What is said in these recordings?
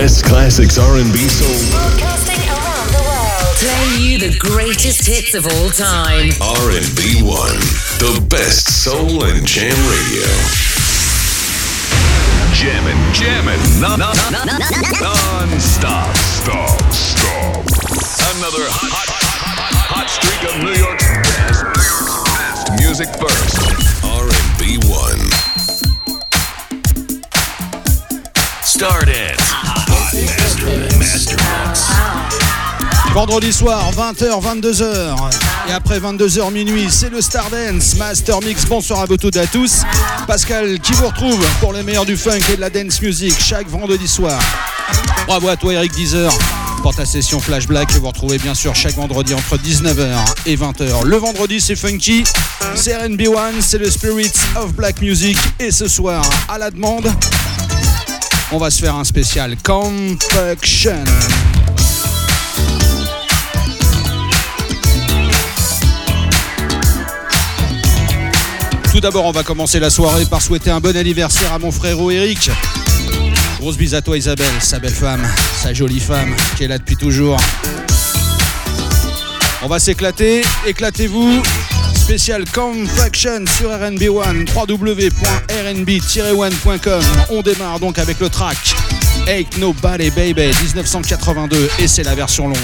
Best classics R&B soul. Broadcasting around the world. Playing you the greatest hits of all time. R&B One, the best soul and jam radio. Jamming, jamming, non, non, non, non-stop, stop, stop. Another hot, hot, hot, hot, hot streak of New York's best, best music first. R&B One. Start it. Vendredi soir, 20h, 22h. Et après 22h minuit, c'est le Stardance Master Mix. Bonsoir à vous toutes et à tous. Pascal qui vous retrouve pour le meilleur du funk et de la dance music chaque vendredi soir. Bravo à toi Eric Deezer pour ta session Flash Black que vous retrouvez bien sûr chaque vendredi entre 19h et 20h. Le vendredi c'est funky, c'est RB1, c'est le Spirits of Black Music et ce soir à la demande on va se faire un spécial Compaction. Tout d'abord, on va commencer la soirée par souhaiter un bon anniversaire à mon frérot Eric. Grosse bise à toi Isabelle, sa belle femme, sa jolie femme qui est là depuis toujours. On va s'éclater, éclatez-vous, spécial Compaction sur RNB1, www.rnb-1.com. On démarre donc avec le track Ain't Nobody Baby 1982 et c'est la version longue.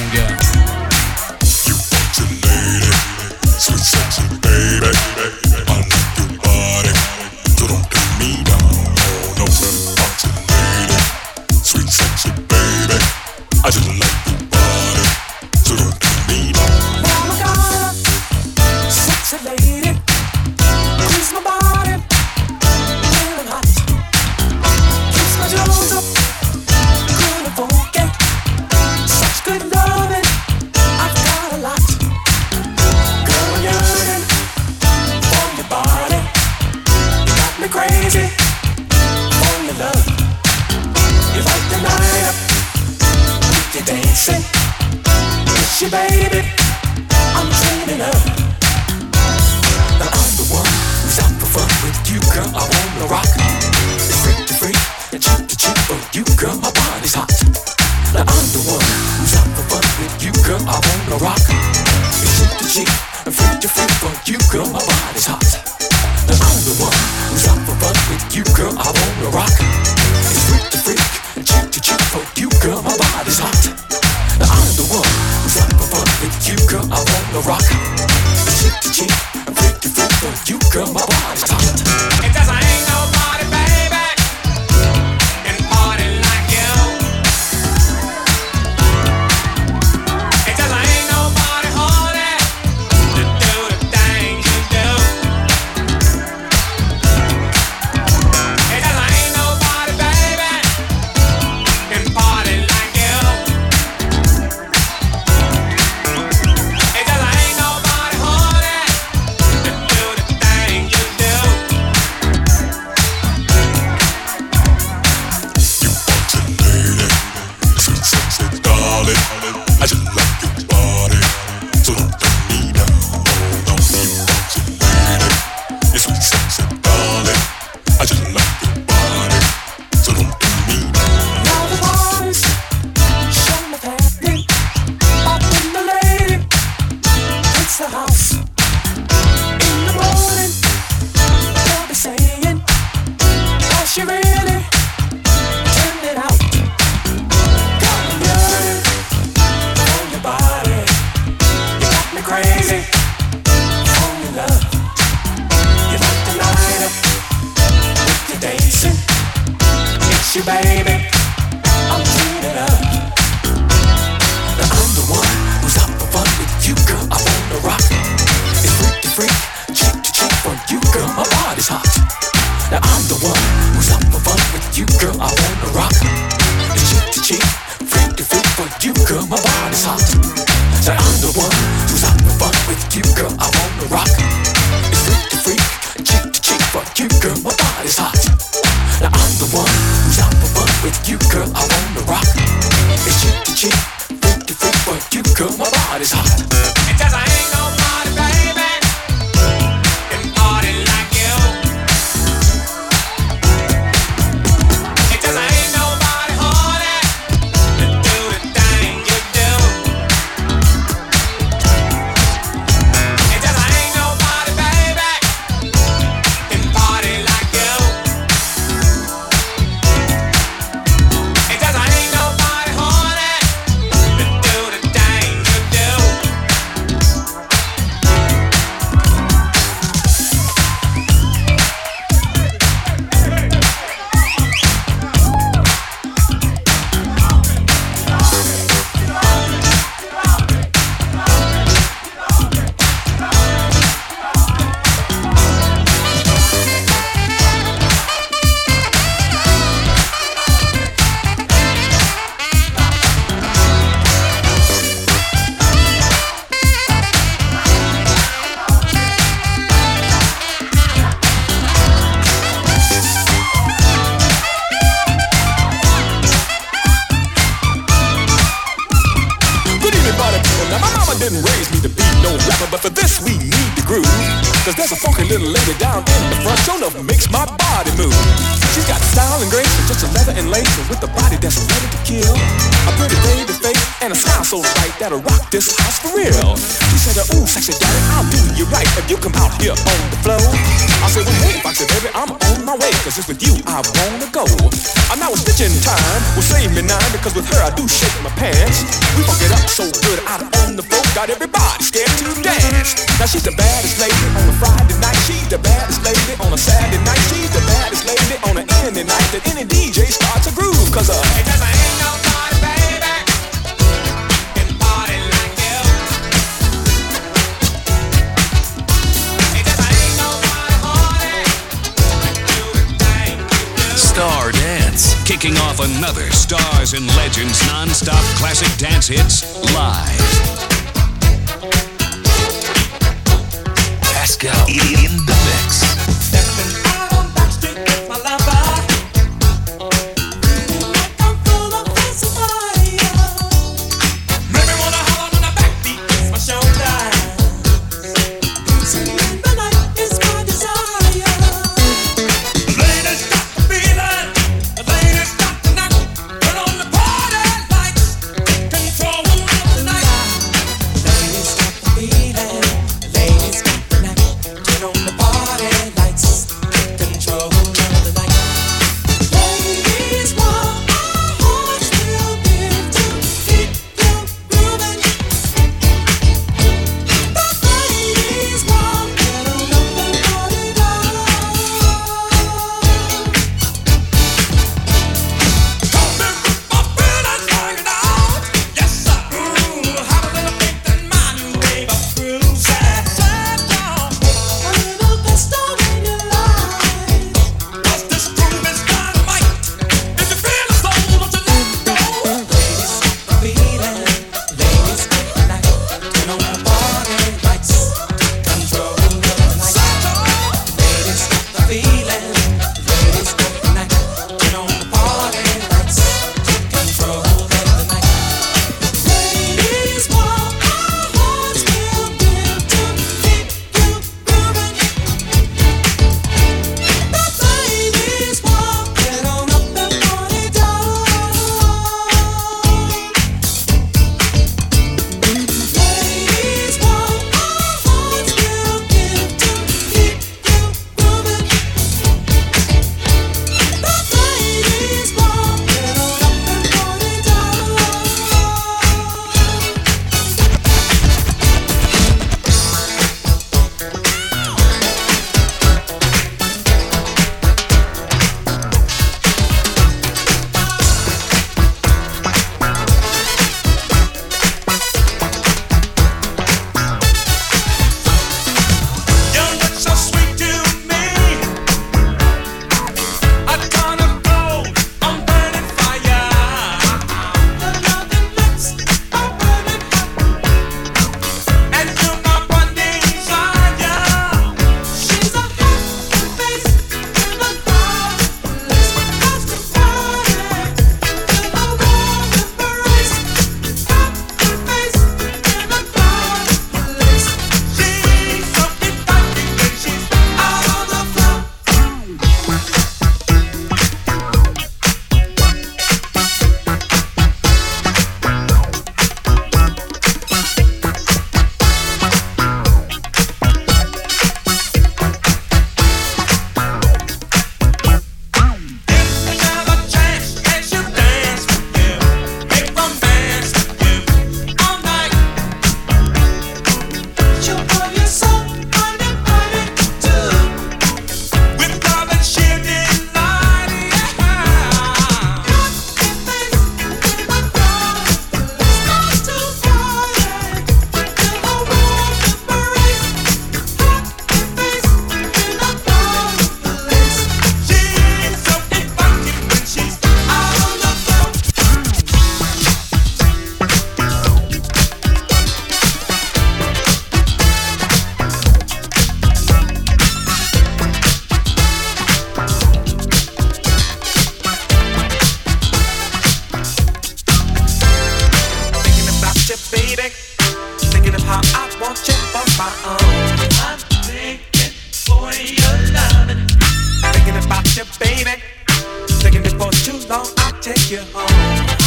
take you home.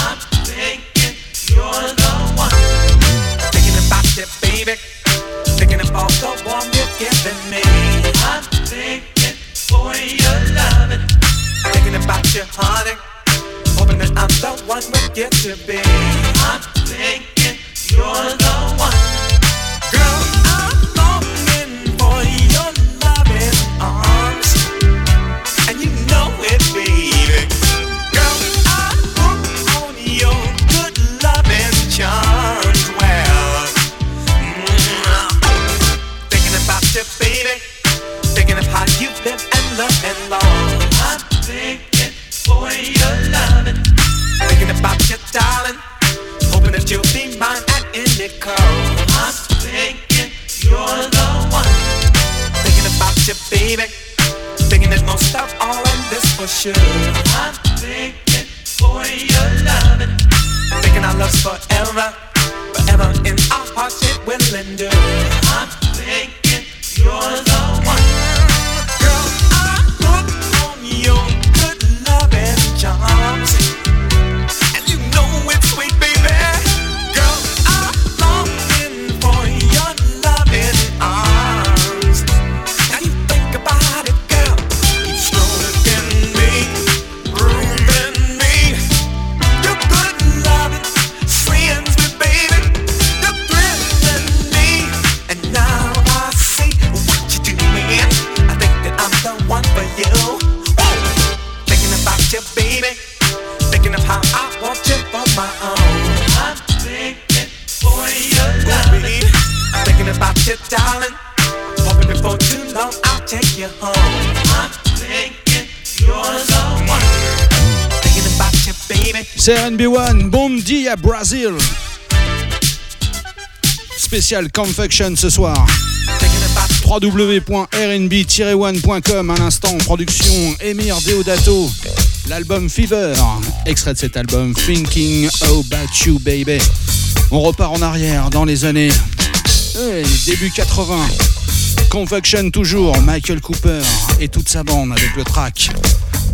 I'm thinking you're the one. Thinking about you, baby. Thinking about the warmth you're giving me. I'm thinking for your loving. Thinking about you, honey. Hoping that I'm the one we get to be. I'm thinking you're the spécial Confection ce soir. www.rnb-one.com Un instant, production Emir Deodato. L'album Fever, extrait de cet album Thinking About You Baby. On repart en arrière dans les années début 80. Confection toujours, Michael Cooper et toute sa bande avec le track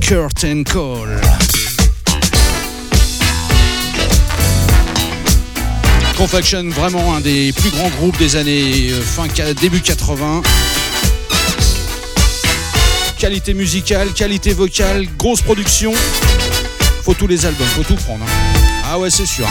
Curtain Call. Confection, vraiment un des plus grands groupes des années euh, fin début 80. Qualité musicale, qualité vocale, grosse production. Faut tous les albums, faut tout prendre. Hein. Ah ouais, c'est sûr.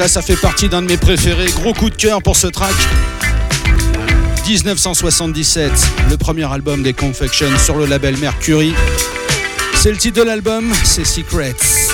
Là, ça fait partie d'un de mes préférés. Gros coup de cœur pour ce track. 1977, le premier album des Confections sur le label Mercury. C'est le titre de l'album, c'est Secrets.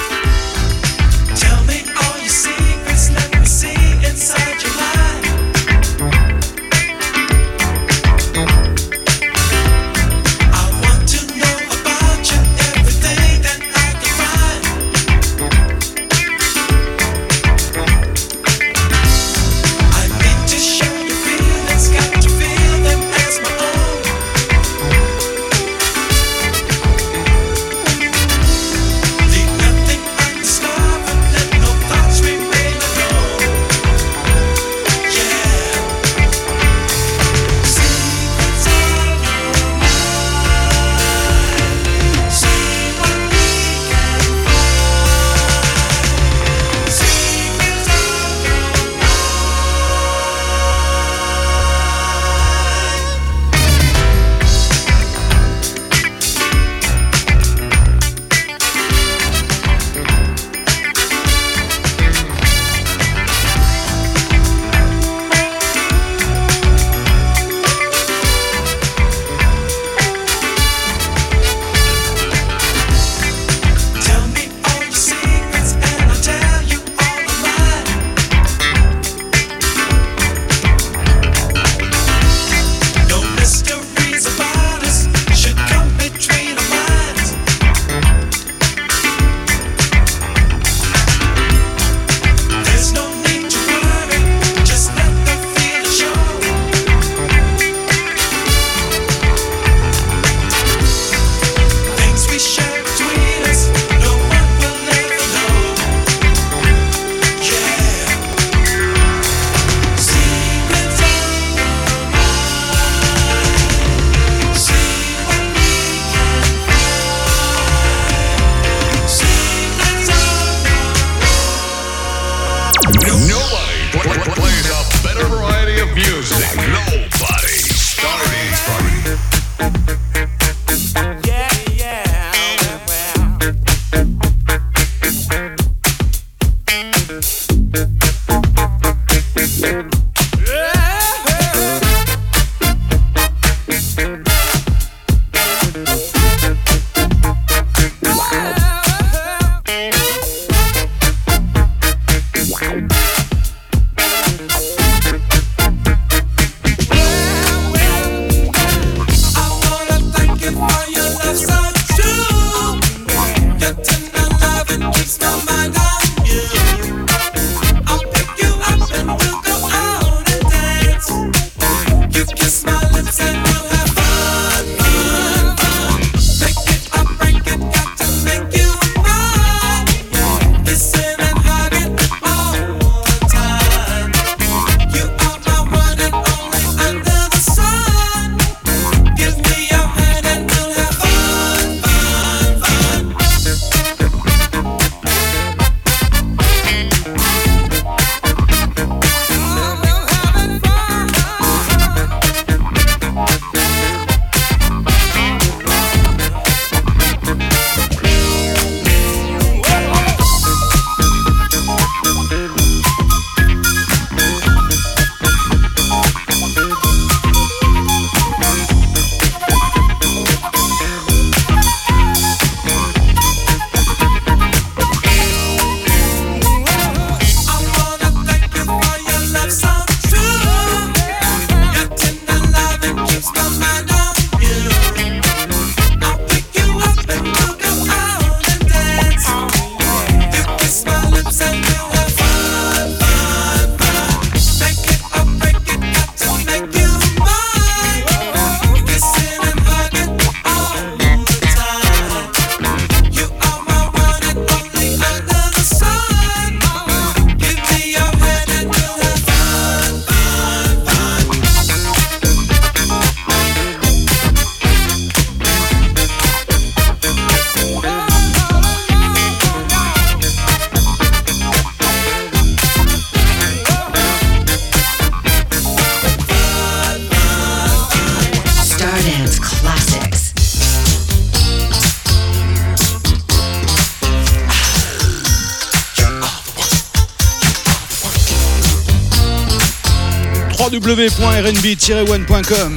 www.rnb-one.com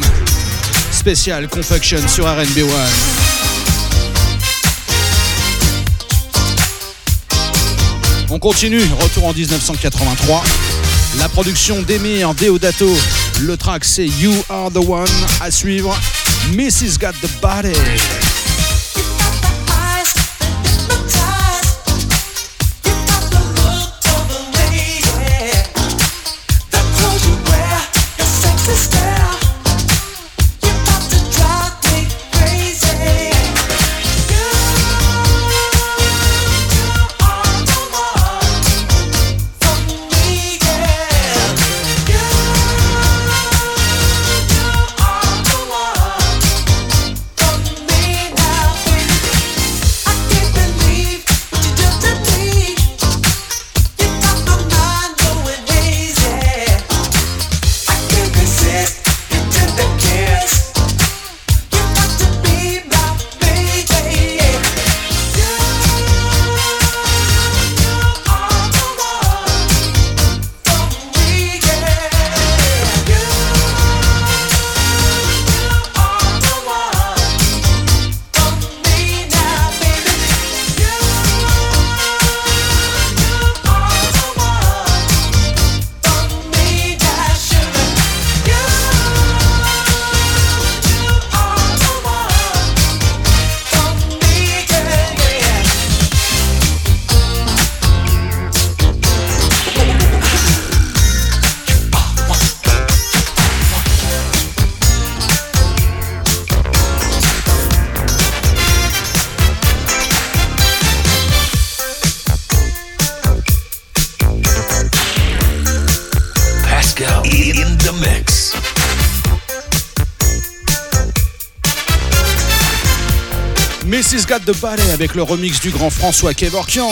spécial Confaction sur RNB One. On continue, retour en 1983. La production d'Emir Deodato. Le track c'est You Are the One. À suivre, Mrs. Got the Body. The Body avec le remix du grand François Kevorkian.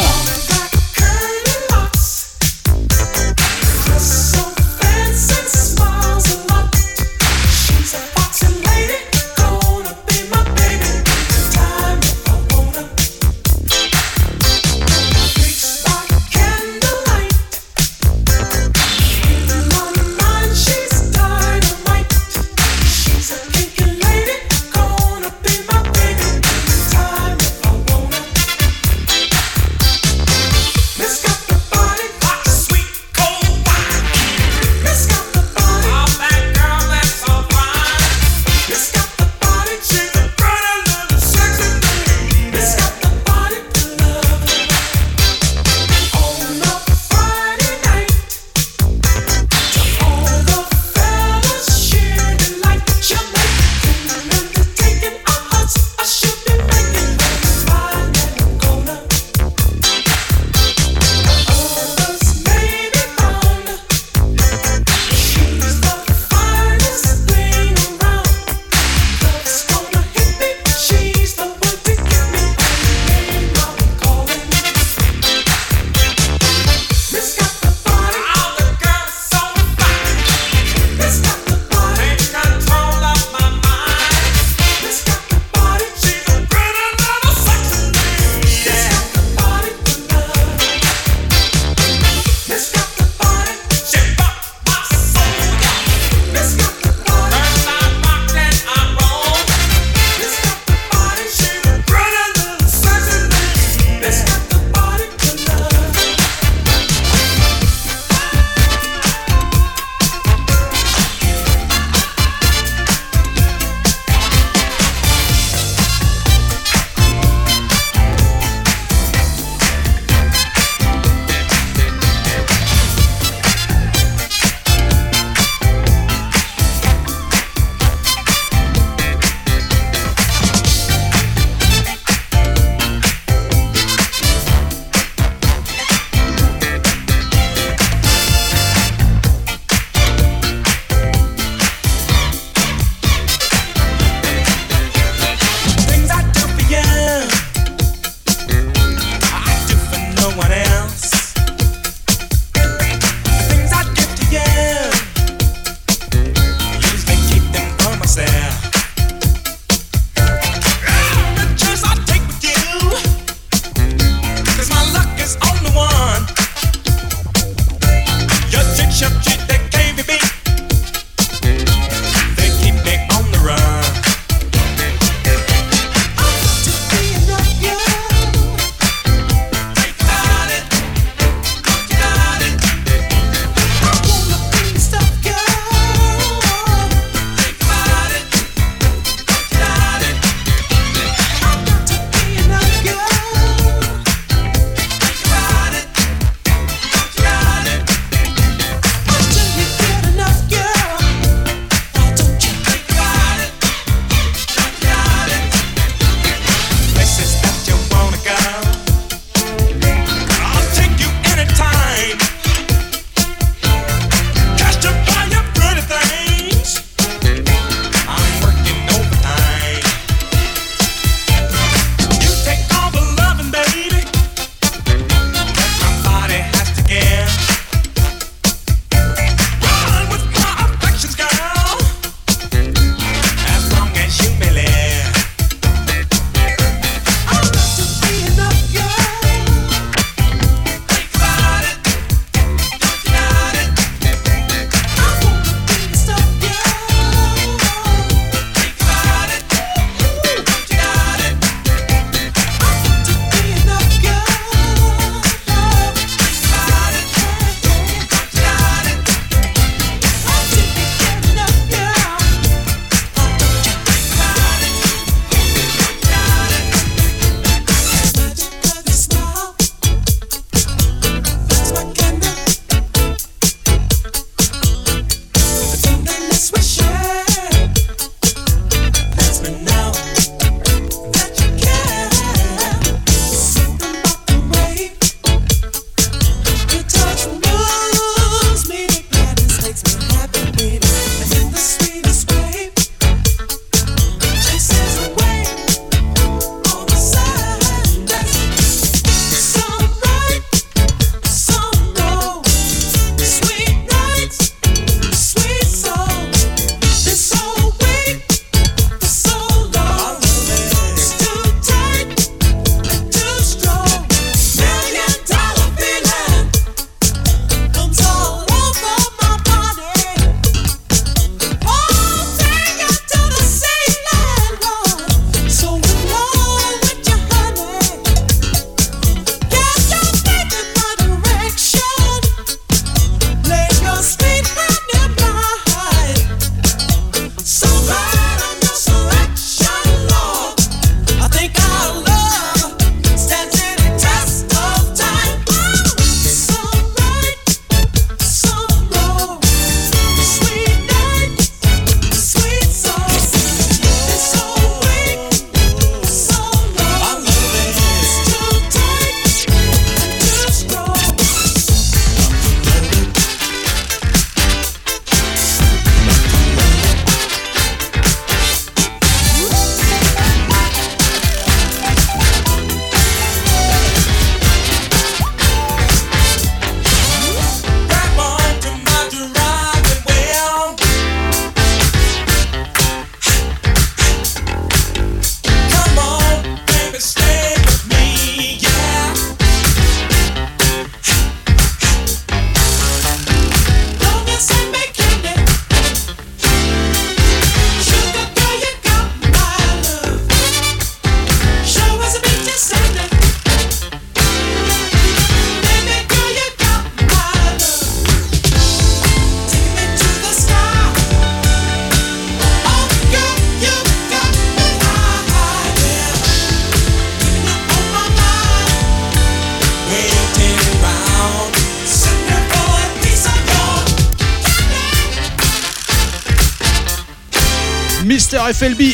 FLB.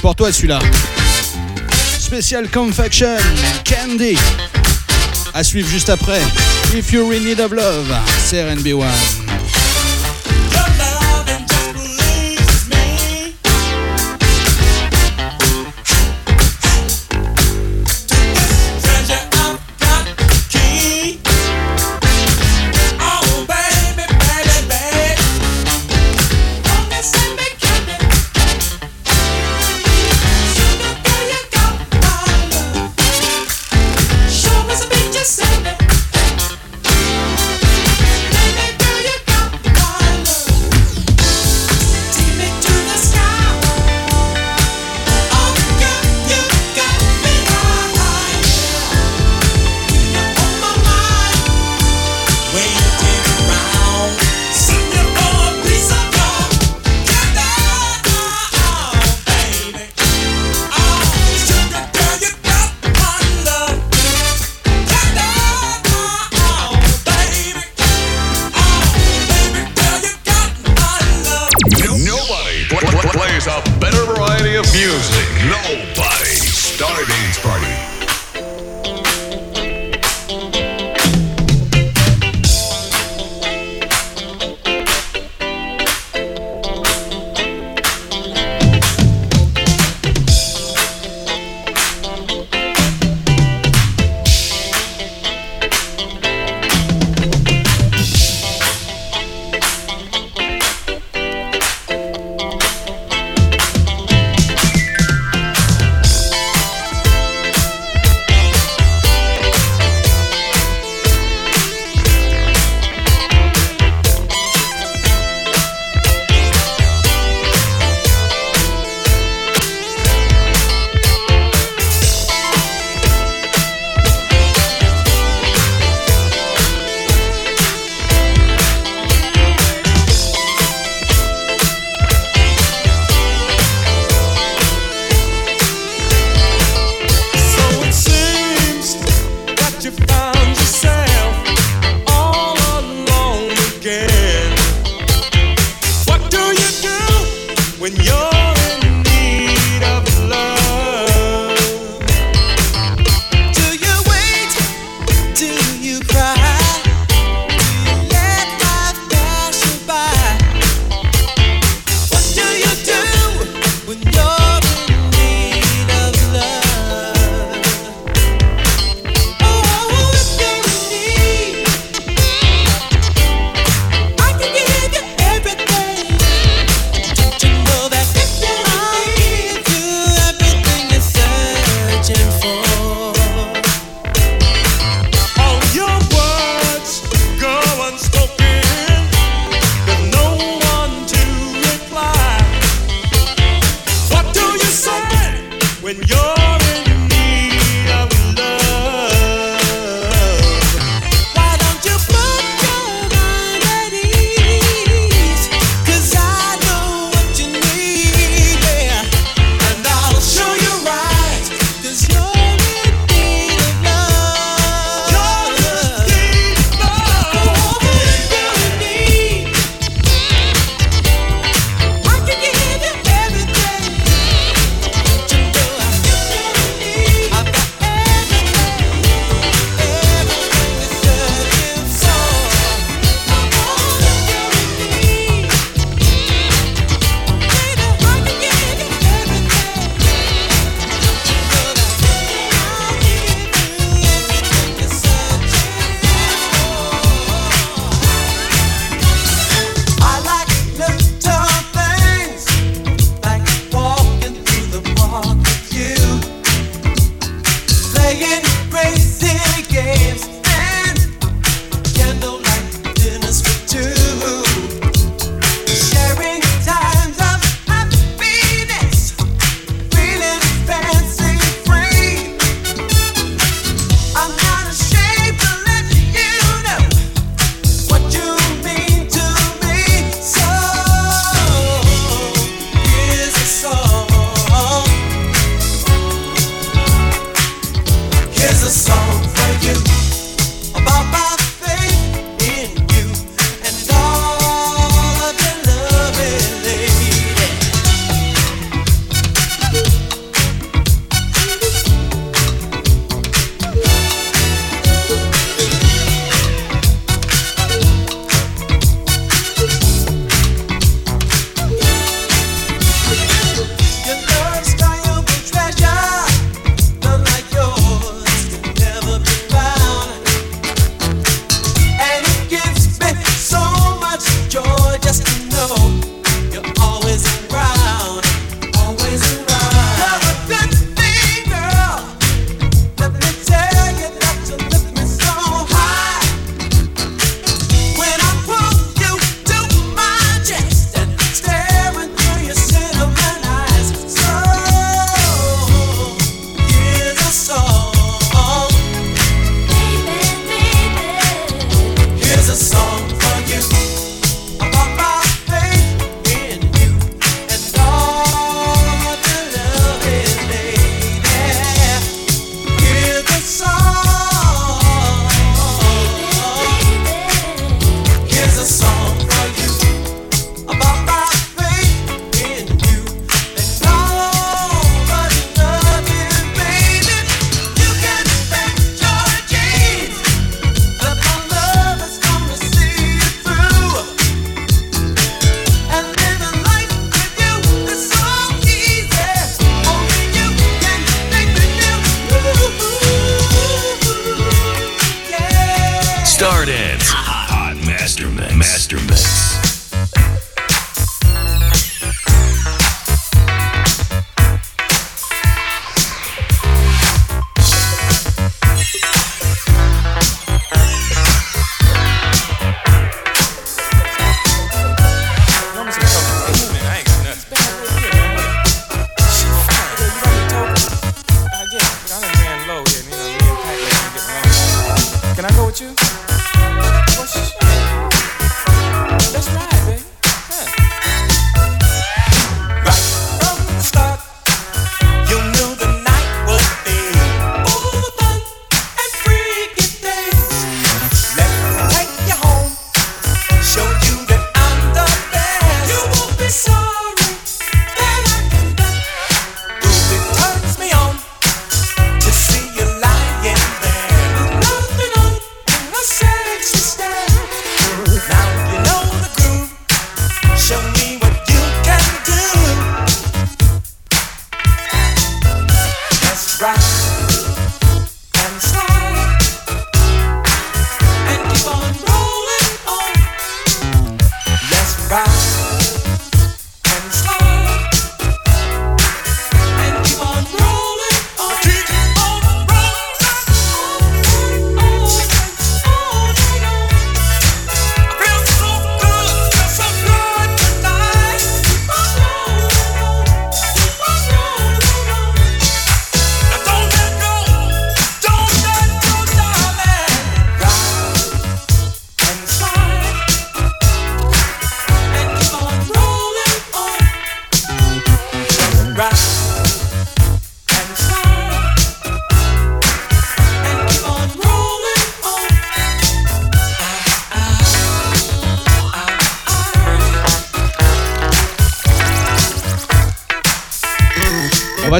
Pour toi celui-là. Spécial Confection, Candy. À suivre juste après. If you in need of love, c'est RNB1.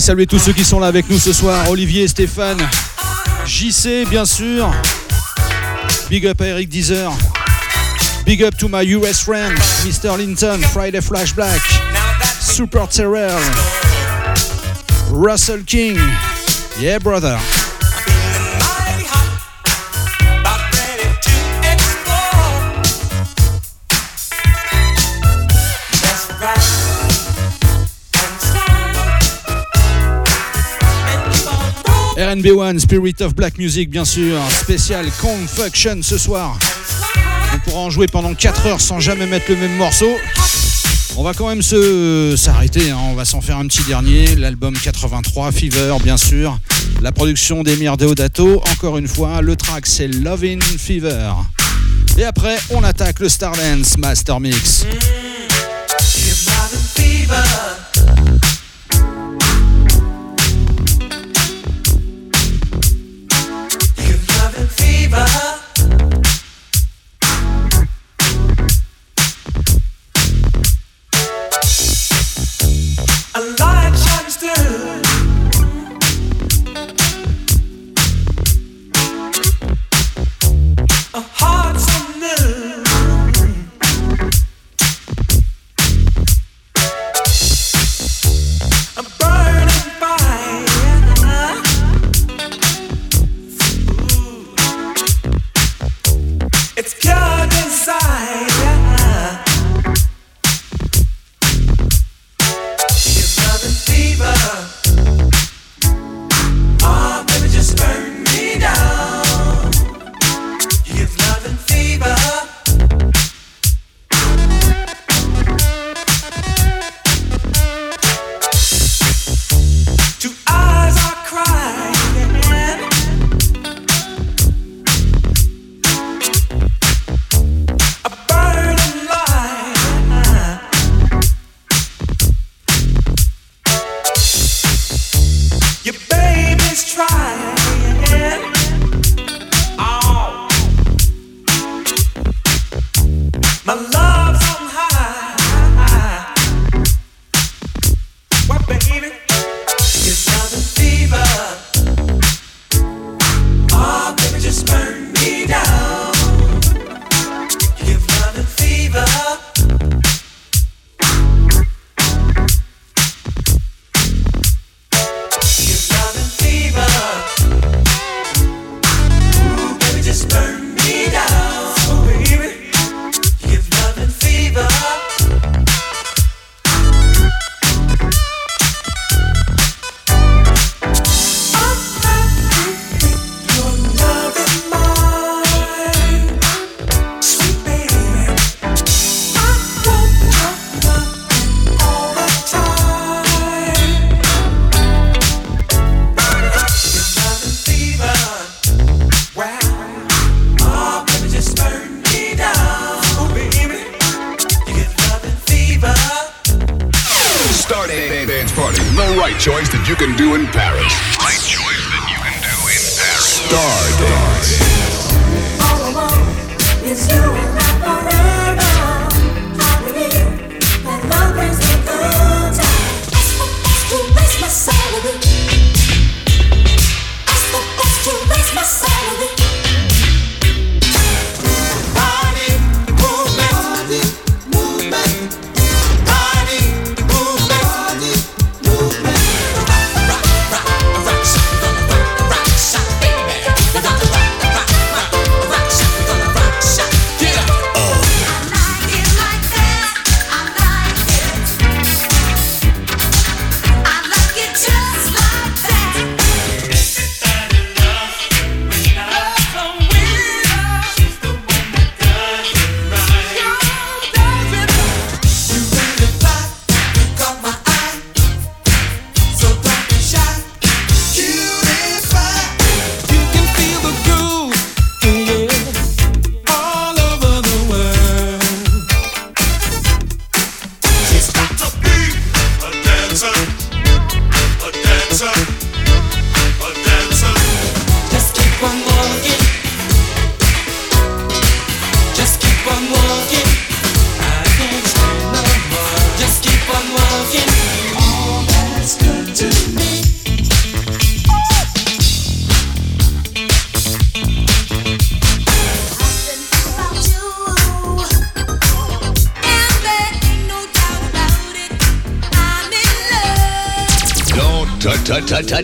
Salut tous ceux qui sont là avec nous ce soir. Olivier, Stéphane, JC, bien sûr. Big up à Eric Deezer. Big up to my US friend, Mr. Linton, Friday Flashback. Super Terrell, Russell King. Yeah, brother. RNB1, Spirit of Black Music, bien sûr. Spécial Confuction ce soir. On pourra en jouer pendant 4 heures sans jamais mettre le même morceau. On va quand même se s'arrêter, hein. on va s'en faire un petit dernier. L'album 83, Fever, bien sûr. La production d'Emir Deodato, encore une fois. Le track, c'est Lovin' Fever. Et après, on attaque le Stardance Master Mix.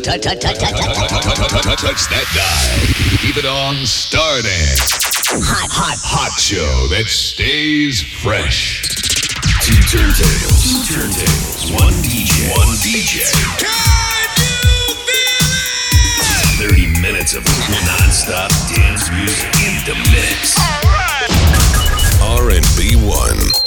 touch, that dial. Keep it on Stardance. Hot, hot, hot show that stays fresh. Two turntables, two turntables, one DJ, one DJ. Can you feel it? 30 minutes of non-stop dance music in the mix. All right. R&B 1.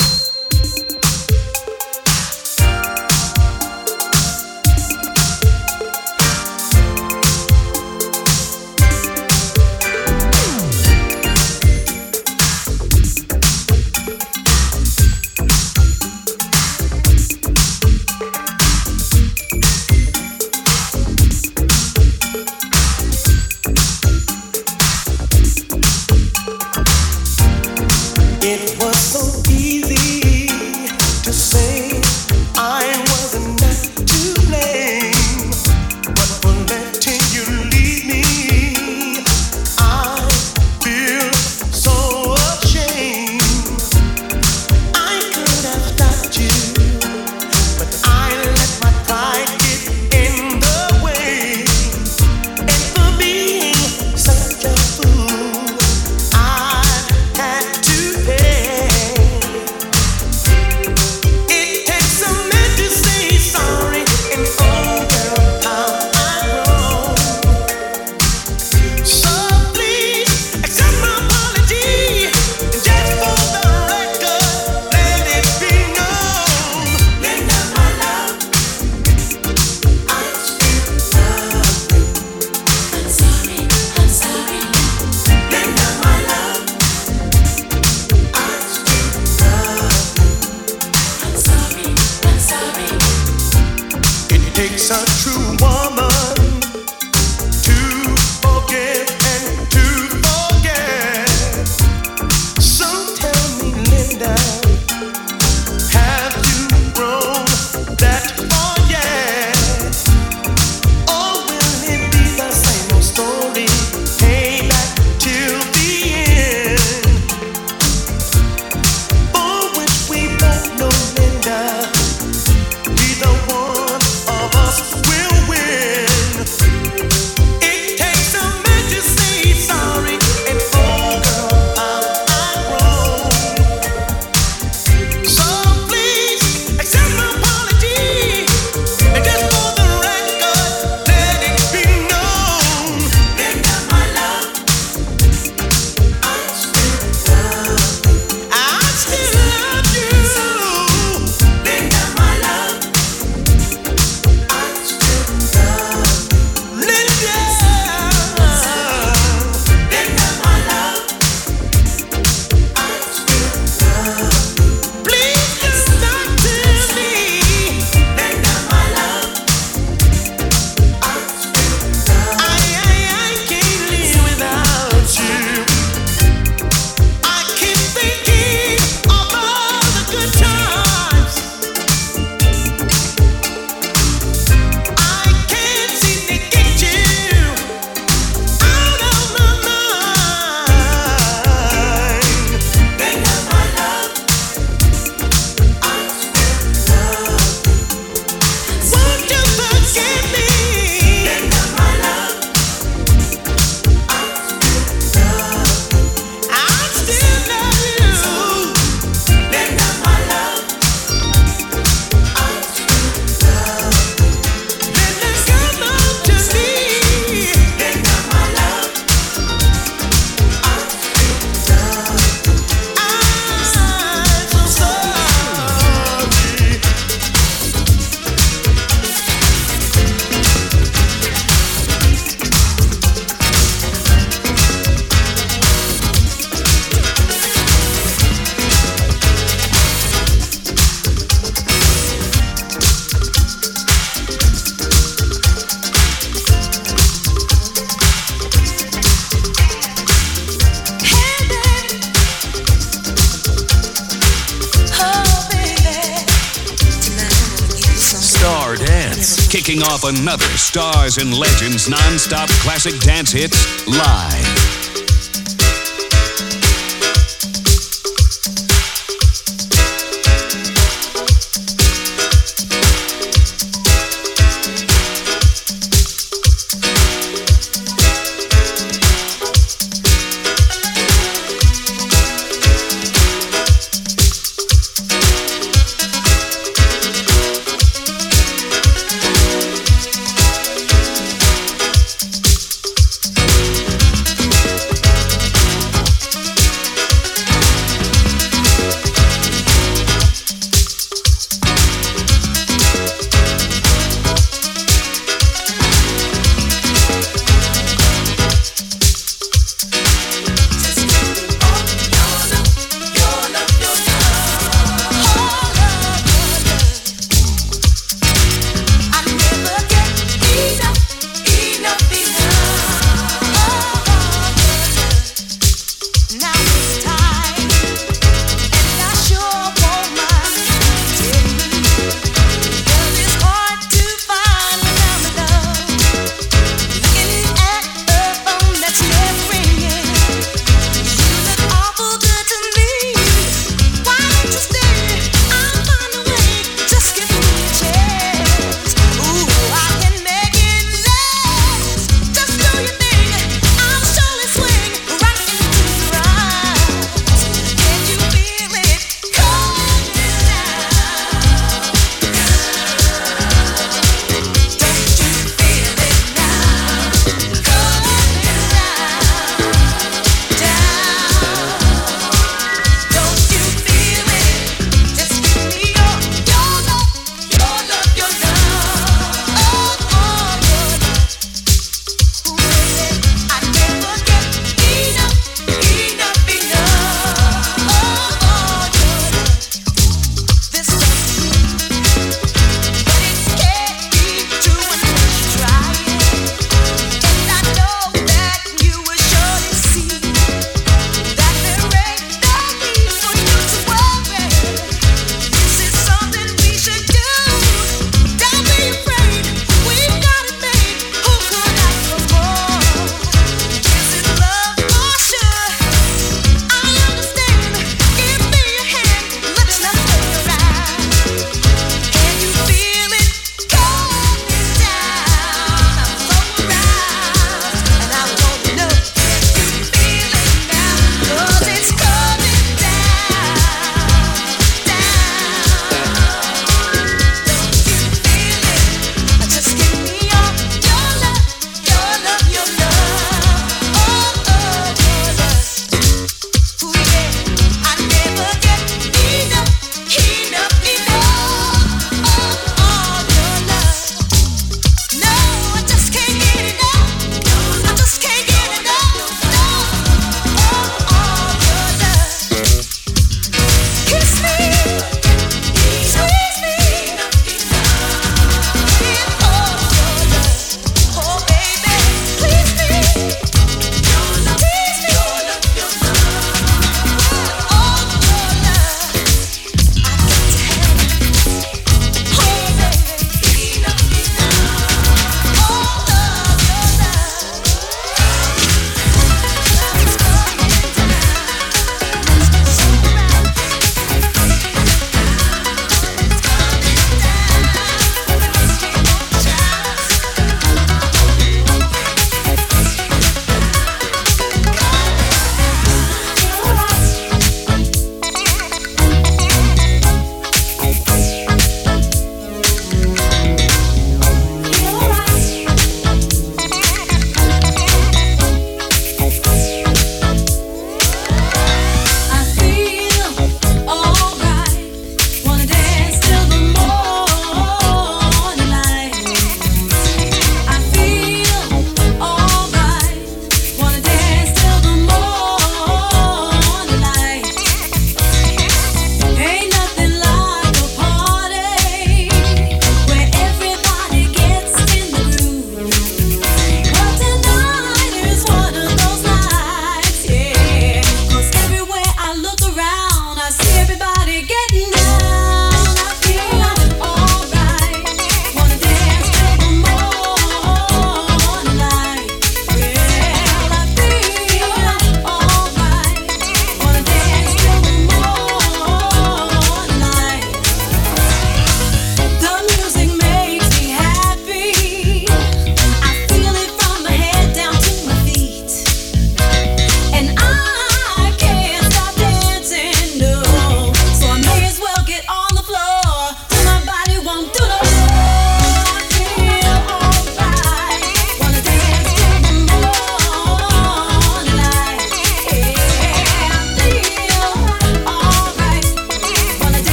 another Stars and Legends non-stop classic dance hits live.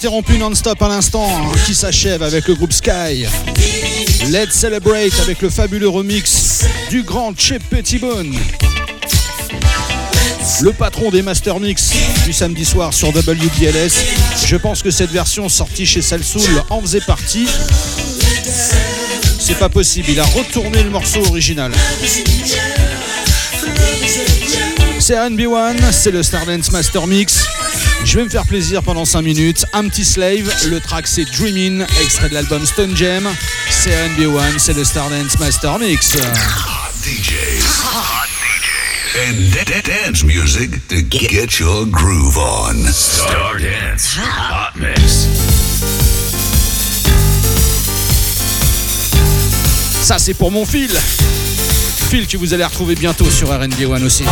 Ininterrompues non-stop à l'instant hein, qui s'achève avec le groupe Sky. Let's Celebrate avec le fabuleux remix du grand Chip Pettibone. Le patron des Master Mix du samedi soir sur WBLS. Je pense que cette version sortie chez Salsoul en faisait partie. C'est pas possible, il a retourné le morceau original. C'est RB1, c'est le Stardance Master Mix. Je vais me faire plaisir pendant 5 minutes. Un petit slave, le track c'est Dreamin', extrait de l'album Stone Jam. C'est RB1, c'est le Stardance Master Mix. Hot DJs. Hot DJs. And da- da- dance music to get your groove on. Stardance Hot Mix. Ça c'est pour mon fil. Phil que vous allez retrouver bientôt sur RNB One aussi.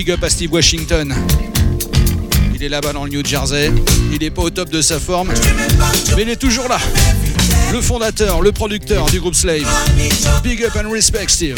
Big up à Steve Washington. Il est là-bas dans le New Jersey. Il est pas au top de sa forme, mais il est toujours là. Le fondateur, le producteur du groupe Slave. Big up and respect, Steve.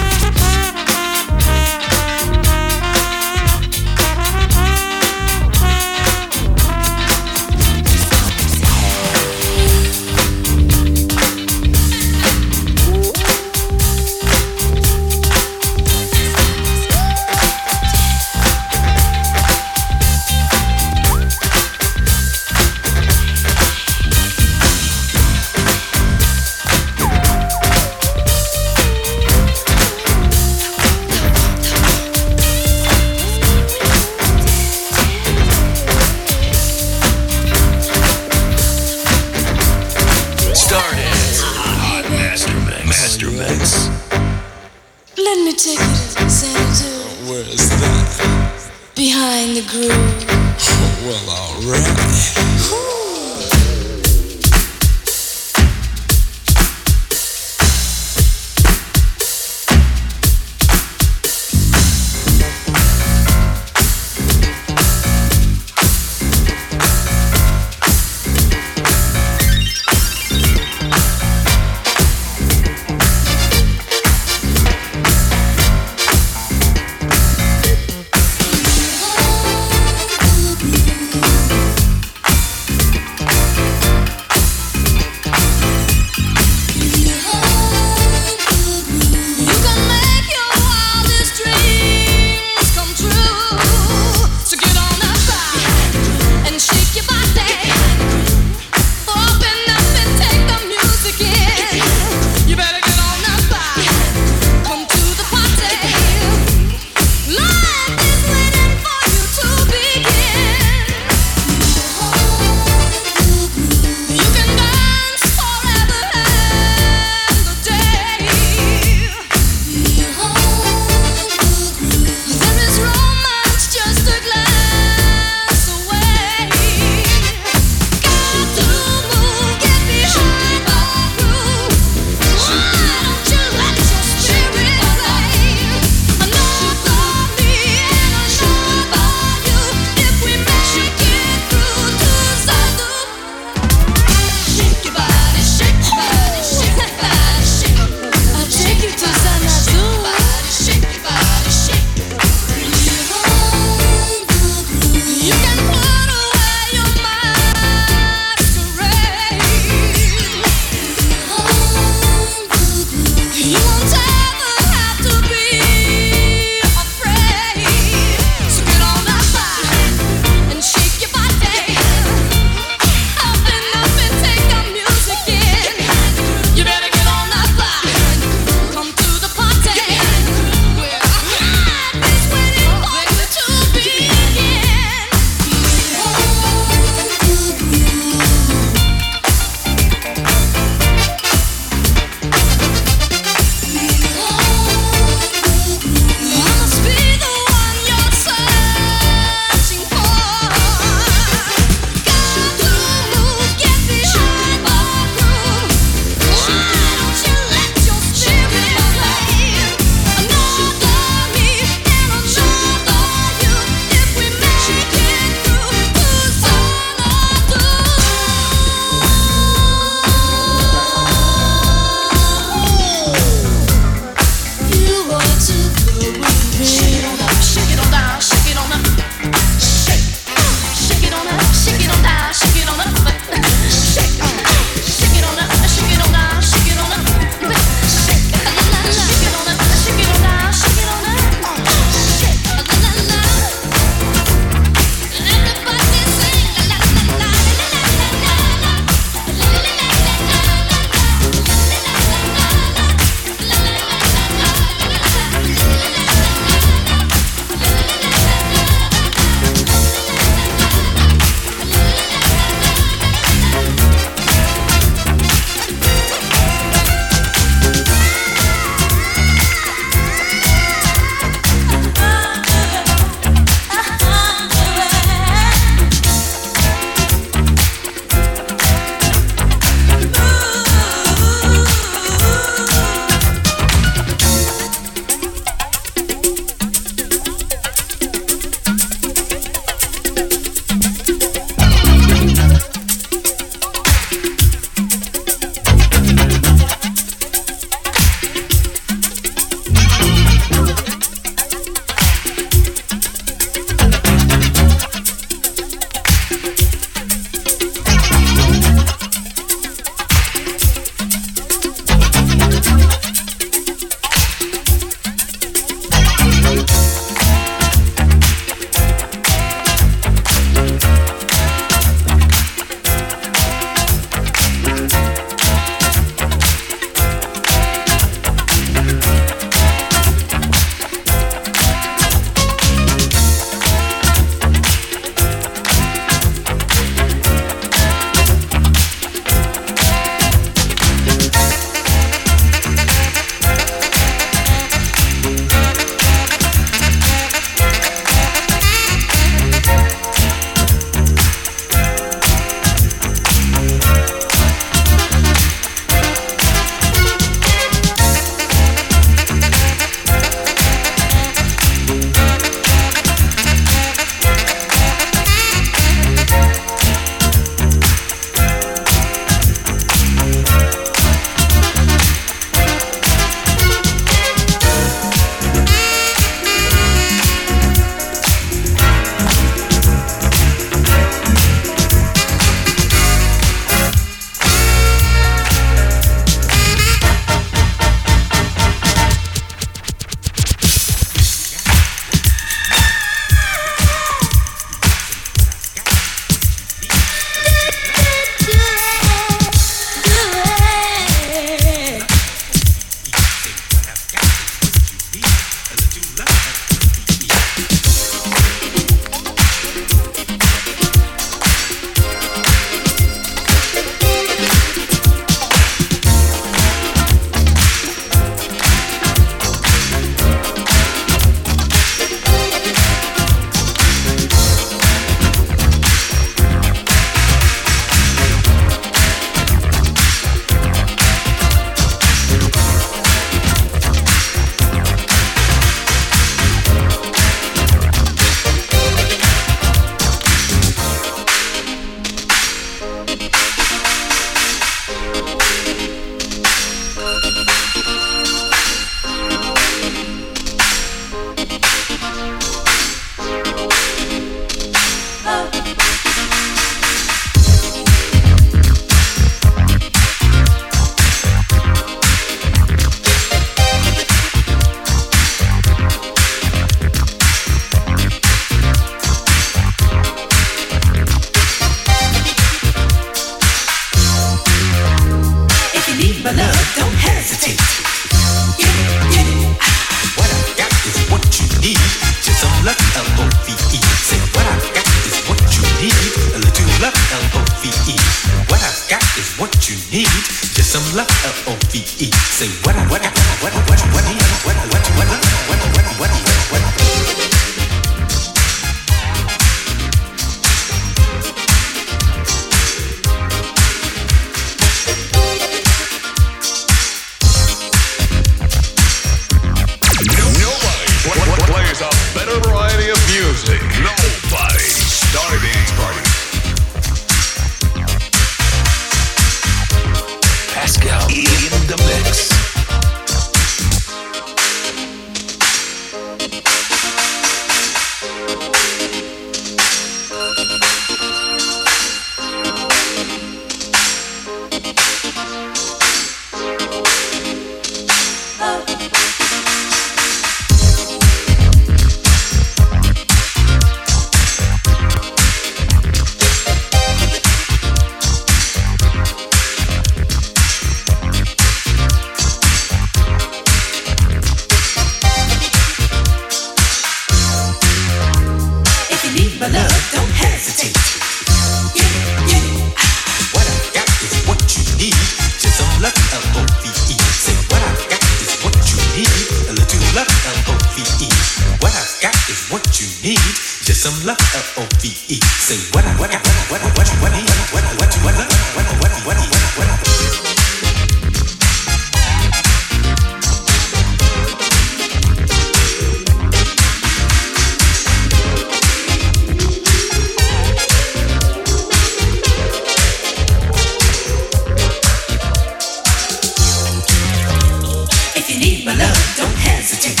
If you need my love, don't hesitate.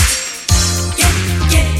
Yeah, yeah.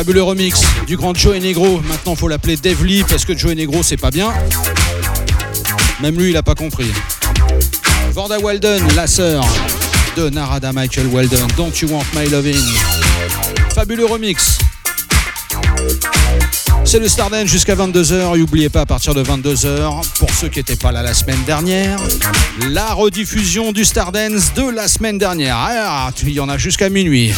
fabuleux remix du grand Joe Negro. Maintenant, faut l'appeler Dave Lee parce que Joe Negro, c'est pas bien. Même lui, il a pas compris. Vanda Walden, la sœur de Narada Michael Walden. Don't You Want My Loving. Fabuleux remix. C'est le Starden jusqu'à 22h. Et n'oubliez pas, à partir de 22h, pour ceux qui n'étaient pas là la semaine dernière, la rediffusion du Stardance de la semaine dernière. Ah, il y en a jusqu'à minuit.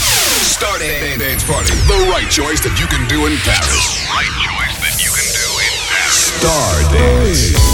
Starting Dance, Dance Party. The right choice that you can do in Paris. Right choice that you can do in Paris. Star Dance.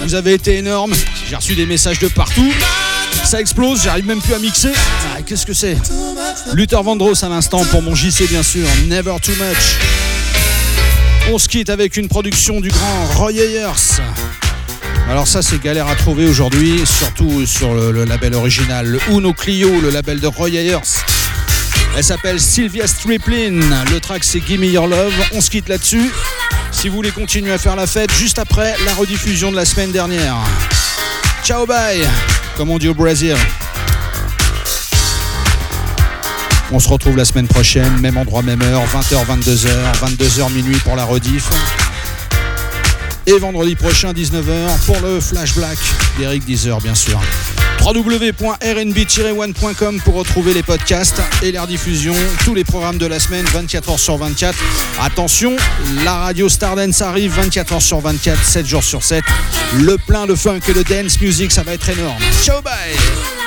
Vous avez été énorme. J'ai reçu des messages de partout. Ça explose, j'arrive même plus à mixer. Ah, Qu'est-ce que c'est? Luther Vandross à l'instant pour mon JC bien sûr. Never too much. On se quitte avec une production du grand Roy Ayers. Alors ça c'est galère à trouver aujourd'hui, surtout sur le, label original, Uno Clio, le label de Roy Ayers. Elle s'appelle Sylvia Striplin, le track c'est Gimme Your Love, on se quitte là-dessus. Si vous voulez continuer à faire la fête, juste après la rediffusion de la semaine dernière. Ciao bye, comme on dit au Brésil. On se retrouve la semaine prochaine, même endroit, même heure, 20h, 22h, 22h minuit pour la rediff. Et vendredi prochain, 19h, pour le Flash Black d'Eric Deezer, bien sûr. www.rnb-one.com pour retrouver les podcasts et les rediffusions, tous les programmes de la semaine, 24h sur 24. Attention, la radio Stardance arrive 24h sur 24, 7 jours sur 7. Le plein de funk et de dance music, ça va être énorme. Ciao, bye